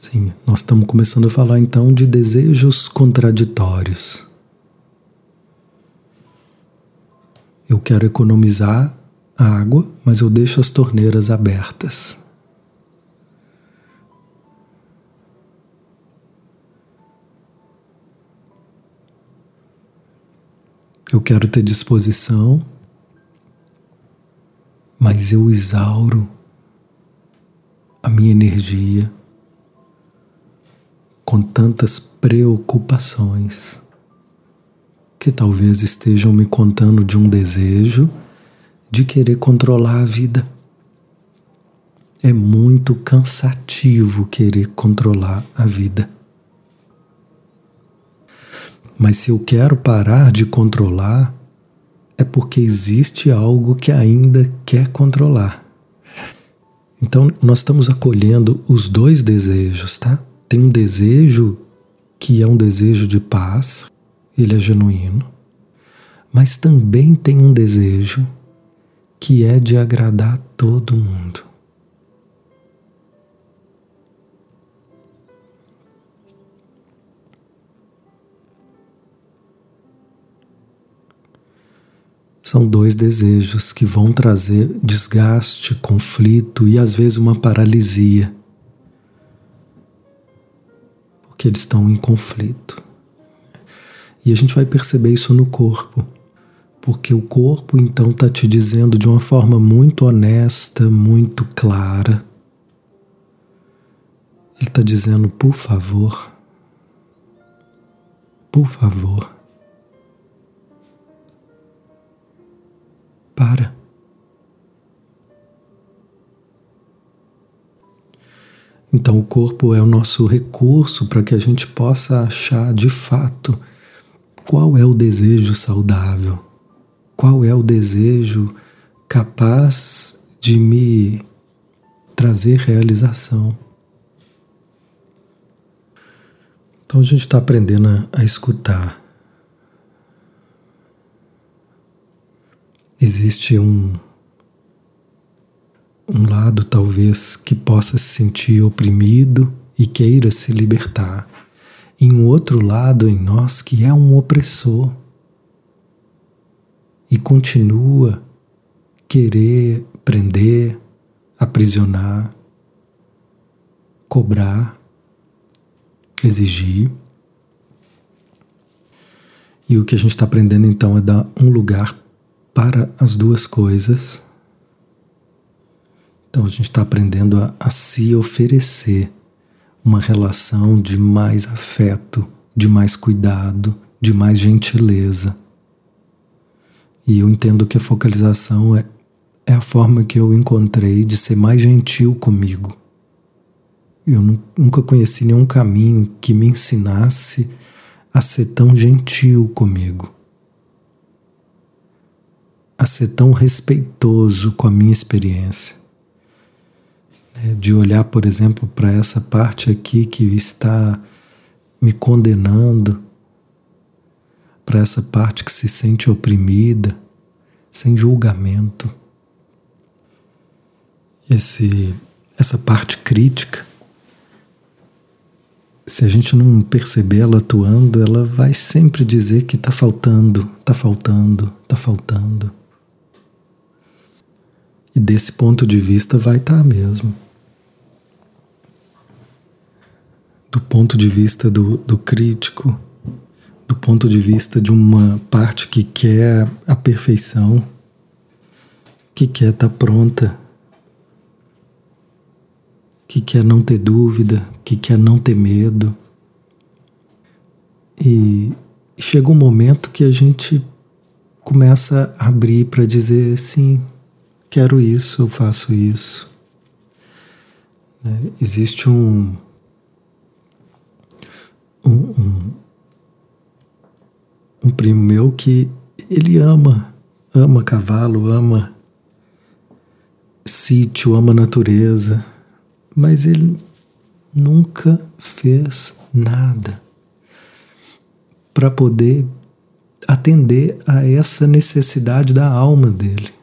Sim, nós estamos começando a falar então de desejos contraditórios. Eu quero economizar água, mas eu deixo as torneiras abertas. Eu quero ter disposição, mas eu exauro a minha energia com tantas preocupações que talvez estejam me contando de um desejo de querer controlar a vida. É muito cansativo querer controlar a vida. Mas se eu quero parar de controlar, é porque existe algo que ainda quer controlar. Então, nós estamos acolhendo os dois desejos, tá? Tem um desejo que é um desejo de paz, ele é genuíno, mas também tem um desejo que é de agradar todo mundo. São dois desejos que vão trazer desgaste, conflito e às vezes uma paralisia. Porque eles estão em conflito. E a gente vai perceber isso no corpo. Porque o corpo então está te dizendo de uma forma muito honesta, muito clara. Ele está dizendo, por favor, por favor, para. Então, o corpo é o nosso recurso para que a gente possa achar de fato qual é o desejo saudável, qual é o desejo capaz de me trazer realização. Então, a gente está aprendendo a, a escutar existe um, um lado talvez que possa se sentir oprimido e queira se libertar, e um outro lado em nós que é um opressor e continua querer prender, aprisionar, cobrar, exigir. E o que a gente está aprendendo então é dar um lugar para as duas coisas. Então a gente está aprendendo a, a se oferecer uma relação de mais afeto, de mais cuidado, de mais gentileza. E eu entendo que a focalização é, é a forma que eu encontrei de ser mais gentil comigo. Eu nunca conheci nenhum caminho que me ensinasse a ser tão gentil comigo a ser tão respeitoso com a minha experiência. Né? De olhar, por exemplo, para essa parte aqui que está me condenando, para essa parte que se sente oprimida, sem julgamento. Esse, essa parte crítica, se a gente não perceber ela atuando, ela vai sempre dizer que está faltando, está faltando, está faltando. E desse ponto de vista vai estar tá mesmo. Do ponto de vista do, do crítico, do ponto de vista de uma parte que quer a perfeição, que quer estar tá pronta, que quer não ter dúvida, que quer não ter medo. E chega um momento que a gente começa a abrir para dizer sim, quero isso, eu faço isso. Né? Existe um, um, um, um primo meu que ele ama, ama cavalo, ama sítio, ama natureza, mas ele nunca fez nada para poder atender a essa necessidade da alma dele.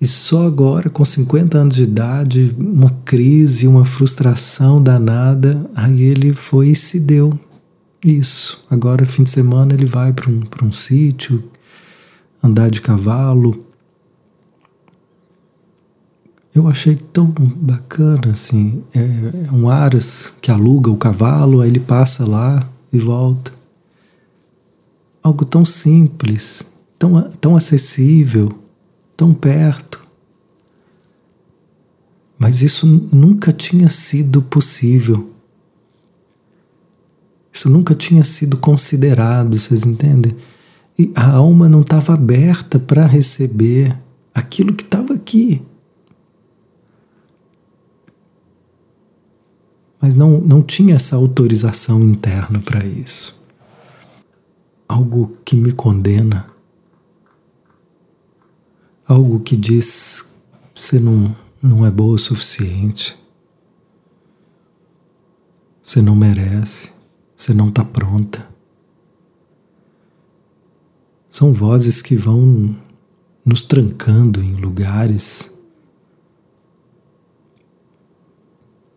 E só agora, com 50 anos de idade, uma crise, uma frustração danada, aí ele foi e se deu isso. Agora, fim de semana, ele vai para um, um sítio, andar de cavalo. Eu achei tão bacana assim. É, é um aras que aluga o cavalo, aí ele passa lá e volta. Algo tão simples, tão, tão acessível tão perto. Mas isso nunca tinha sido possível. Isso nunca tinha sido considerado, vocês entendem? E a alma não estava aberta para receber aquilo que estava aqui. Mas não, não tinha essa autorização interna para isso. Algo que me condena algo que diz você não, não é boa o suficiente, você não merece, você não está pronta. São vozes que vão nos trancando em lugares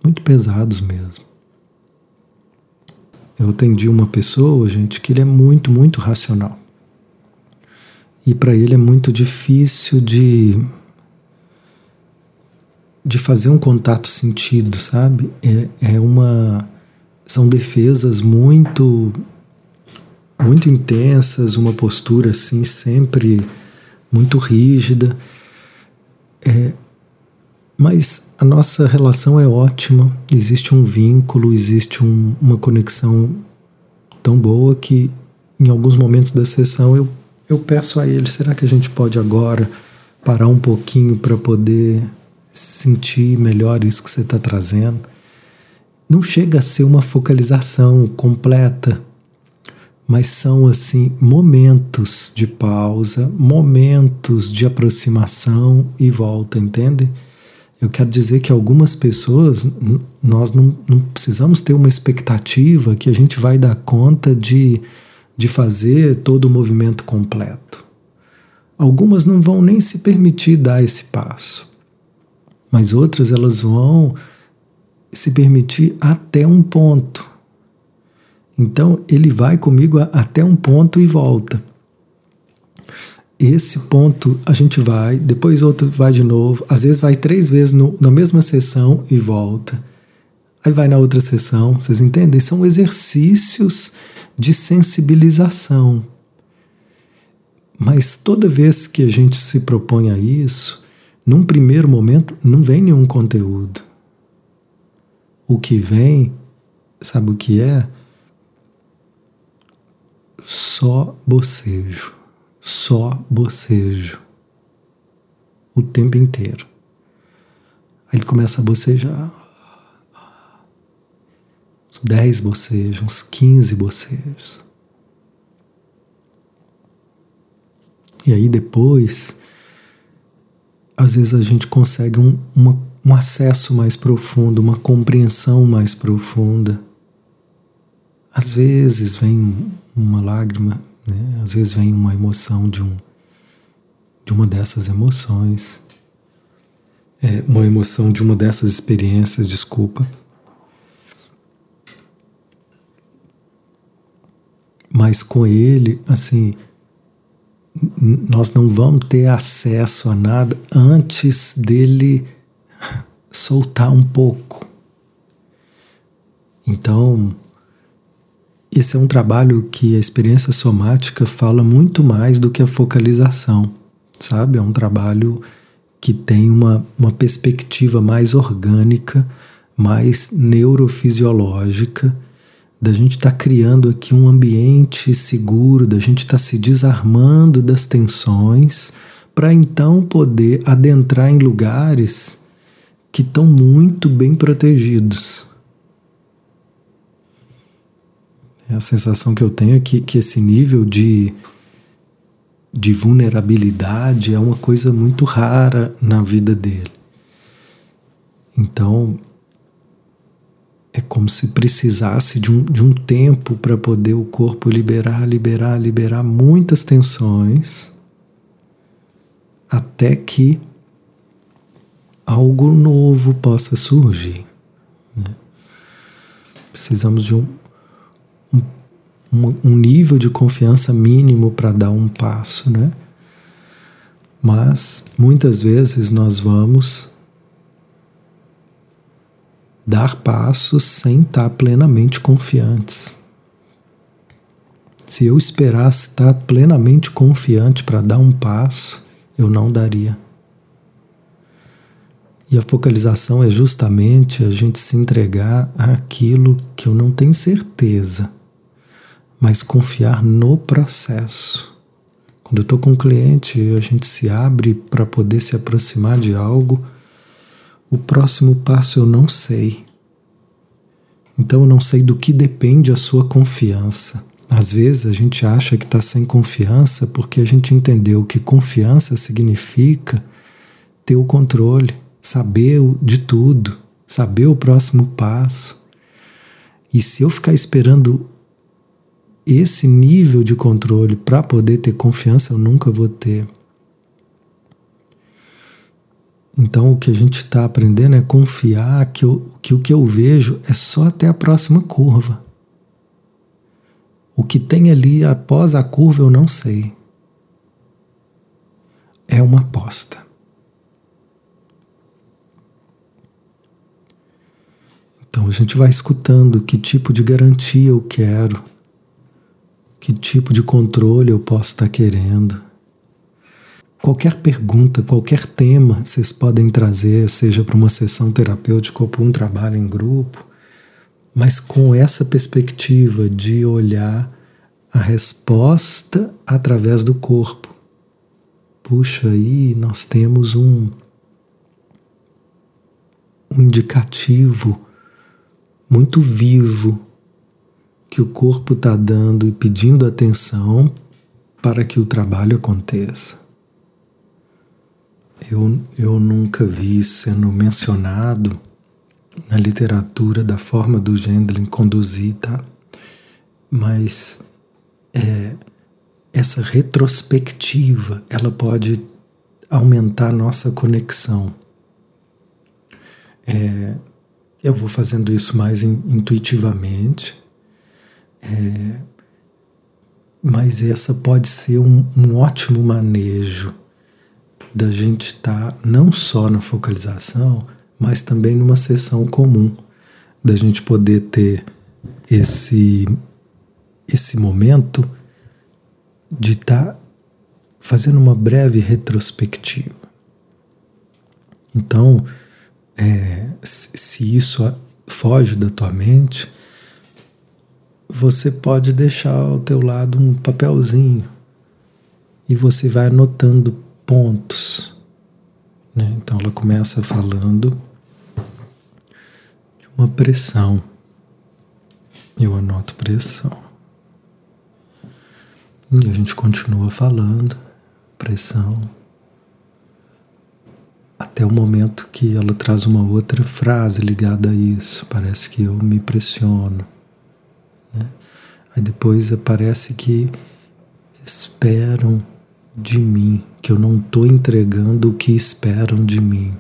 muito pesados mesmo. Eu atendi uma pessoa, gente, que ele é muito, muito racional. E para ele é muito difícil de de fazer um contato sentido, sabe? É, é uma são defesas muito muito intensas, uma postura assim sempre muito rígida. É, mas a nossa relação é ótima, existe um vínculo, existe um, uma conexão tão boa que em alguns momentos da sessão eu eu peço a ele: será que a gente pode agora parar um pouquinho para poder sentir melhor isso que você está trazendo? Não chega a ser uma focalização completa, mas são assim momentos de pausa, momentos de aproximação e volta, entende? Eu quero dizer que algumas pessoas, nós não, não precisamos ter uma expectativa que a gente vai dar conta de de fazer todo o movimento completo. Algumas não vão nem se permitir dar esse passo, mas outras elas vão se permitir até um ponto. Então ele vai comigo até um ponto e volta. Esse ponto a gente vai, depois outro vai de novo, às vezes vai três vezes no, na mesma sessão e volta. Aí vai na outra sessão, vocês entendem? São exercícios de sensibilização. Mas toda vez que a gente se propõe a isso, num primeiro momento não vem nenhum conteúdo. O que vem, sabe o que é? Só bocejo, só bocejo. O tempo inteiro. Aí ele começa a bocejar 10 bocejos, uns 15 bocejos. E aí depois, às vezes a gente consegue um, uma, um acesso mais profundo, uma compreensão mais profunda. Às vezes vem uma lágrima, né? às vezes vem uma emoção de, um, de uma dessas emoções, é, uma emoção de uma dessas experiências, desculpa. Mas com ele, assim, nós não vamos ter acesso a nada antes dele soltar um pouco. Então, esse é um trabalho que a experiência somática fala muito mais do que a focalização, sabe? É um trabalho que tem uma, uma perspectiva mais orgânica, mais neurofisiológica da gente estar tá criando aqui um ambiente seguro, da gente estar tá se desarmando das tensões, para então poder adentrar em lugares que estão muito bem protegidos. É a sensação que eu tenho é que, que esse nível de, de vulnerabilidade é uma coisa muito rara na vida dele. Então, é como se precisasse de um, de um tempo para poder o corpo liberar, liberar, liberar muitas tensões, até que algo novo possa surgir. Né? Precisamos de um, um, um nível de confiança mínimo para dar um passo, né? Mas muitas vezes nós vamos dar passos sem estar plenamente confiantes. Se eu esperasse estar plenamente confiante para dar um passo, eu não daria. E a focalização é justamente a gente se entregar àquilo que eu não tenho certeza, mas confiar no processo. Quando eu estou com um cliente a gente se abre para poder se aproximar de algo, o próximo passo eu não sei. Então eu não sei do que depende a sua confiança. Às vezes a gente acha que está sem confiança porque a gente entendeu que confiança significa ter o controle, saber de tudo, saber o próximo passo. E se eu ficar esperando esse nível de controle para poder ter confiança, eu nunca vou ter. Então o que a gente está aprendendo é confiar que, eu, que o que eu vejo é só até a próxima curva. O que tem ali após a curva eu não sei. É uma aposta. Então a gente vai escutando que tipo de garantia eu quero, que tipo de controle eu posso estar querendo. Qualquer pergunta, qualquer tema vocês podem trazer, seja para uma sessão terapêutica ou para um trabalho em grupo, mas com essa perspectiva de olhar a resposta através do corpo. Puxa, aí nós temos um, um indicativo muito vivo que o corpo está dando e pedindo atenção para que o trabalho aconteça. Eu, eu nunca vi sendo mencionado na literatura da forma do Gendlin conduzir, tá? Mas é, essa retrospectiva, ela pode aumentar nossa conexão. É, eu vou fazendo isso mais in, intuitivamente, é, mas essa pode ser um, um ótimo manejo da gente estar tá não só na focalização, mas também numa sessão comum, da gente poder ter esse esse momento de estar tá fazendo uma breve retrospectiva. Então, é, se isso foge da tua mente, você pode deixar ao teu lado um papelzinho e você vai anotando pontos. Né? Então ela começa falando de uma pressão. Eu anoto pressão. E a gente continua falando, pressão até o momento que ela traz uma outra frase ligada a isso. Parece que eu me pressiono. Né? Aí depois aparece que esperam de mim, que eu não estou entregando o que esperam de mim.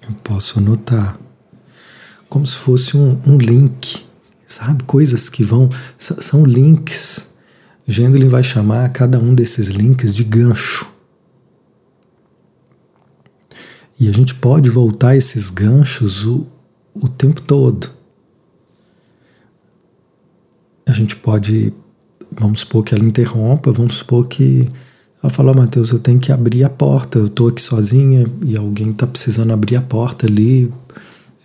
Eu posso anotar. Como se fosse um, um link, sabe? Coisas que vão. São links. Gendlin vai chamar cada um desses links de gancho E a gente pode voltar esses ganchos o, o tempo todo. A gente pode, vamos supor que ela interrompa, vamos supor que ela fala, oh, Matheus, eu tenho que abrir a porta, eu estou aqui sozinha e alguém está precisando abrir a porta ali,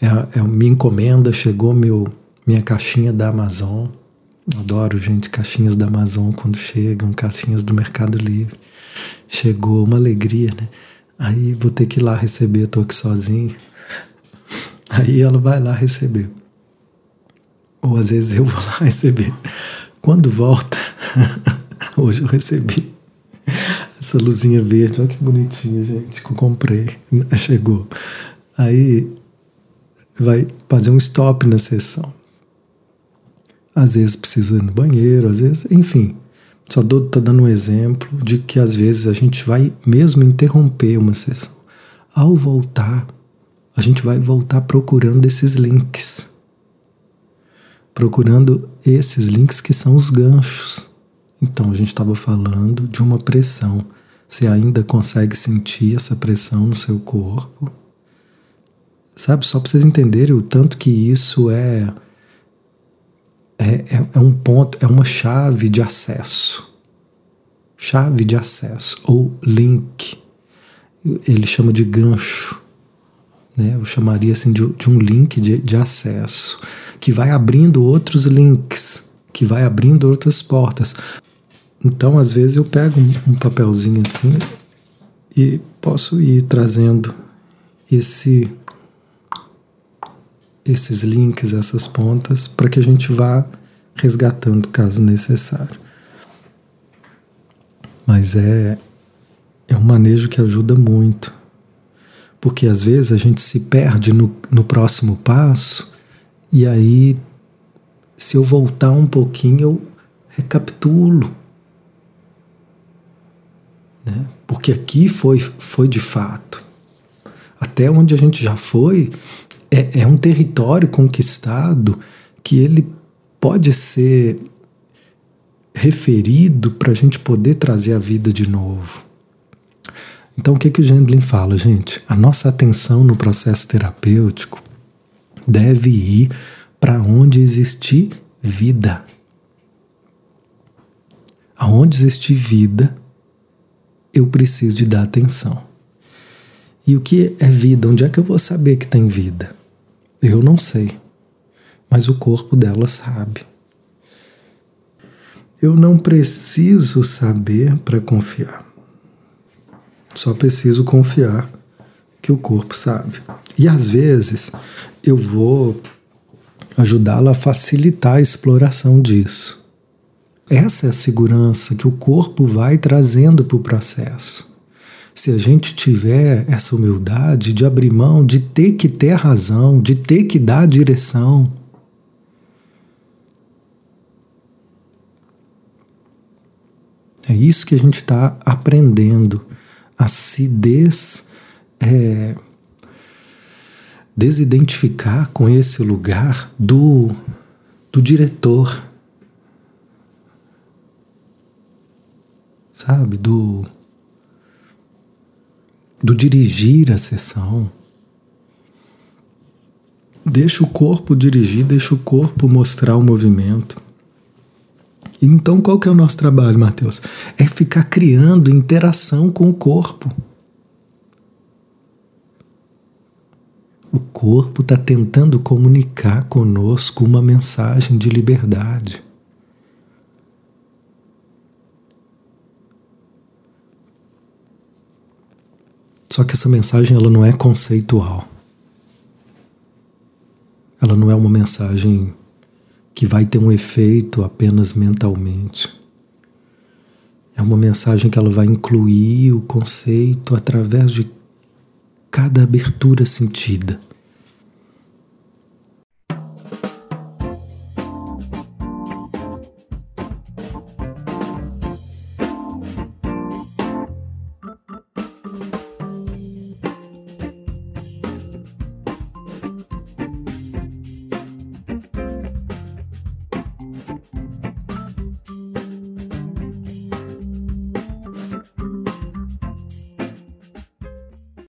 é, é minha encomenda, chegou meu, minha caixinha da Amazon. Adoro, gente, caixinhas da Amazon quando chegam, caixinhas do Mercado Livre. Chegou uma alegria, né? Aí vou ter que ir lá receber, tô aqui sozinho. Aí ela vai lá receber. Ou às vezes eu vou lá receber. Quando volta, hoje eu recebi essa luzinha verde, olha que bonitinha, gente, que eu comprei. Chegou. Aí vai fazer um stop na sessão. Às vezes precisa ir no banheiro, às vezes, enfim. Só estou dando um exemplo de que às vezes a gente vai mesmo interromper uma sessão. ao voltar, a gente vai voltar procurando esses links. Procurando esses links que são os ganchos. Então, a gente estava falando de uma pressão. Você ainda consegue sentir essa pressão no seu corpo? Sabe, só para vocês entenderem o tanto que isso é, é, é, é um ponto, é uma chave de acesso. Chave de acesso, ou link. Ele chama de gancho. Né? Eu chamaria assim de, de um link de, de acesso, que vai abrindo outros links, que vai abrindo outras portas. Então, às vezes, eu pego um, papelzinho assim e posso ir trazendo esse esses links, essas pontas, para que a gente vá resgatando caso necessário. Mas é, é um manejo que ajuda muito, porque às vezes a gente se perde no, no próximo passo e aí, se eu voltar um pouquinho, eu recapitulo. Né? Porque aqui foi, foi de fato. Até onde a gente já foi, é, é um território conquistado que ele pode ser referido para a gente poder trazer a vida de novo. Então, o que, que o Gendlin fala, gente? A nossa atenção no processo terapêutico deve ir para onde existir vida. Aonde existir vida, eu preciso de dar atenção. E o que é vida? Onde é que eu vou saber que tem vida? Eu não sei, mas o corpo dela sabe. Eu não preciso saber para confiar. Só preciso confiar que o corpo sabe. E às vezes eu vou ajudá-la a facilitar a exploração disso. Essa é a segurança que o corpo vai trazendo para o processo se a gente tiver essa humildade de abrir mão, de ter que ter razão, de ter que dar direção. É isso que a gente está aprendendo a se des, é, desidentificar com esse lugar do, do diretor, sabe? Do do dirigir a sessão. Deixa o corpo dirigir, deixa o corpo mostrar o movimento. Então, qual que é o nosso trabalho, Mateus? É ficar criando interação com o corpo. O corpo está tentando comunicar conosco uma mensagem de liberdade. Só que essa mensagem ela não é conceitual. Ela não é uma mensagem que vai ter um efeito apenas mentalmente. É uma mensagem que ela vai incluir o conceito através de cada abertura sentida.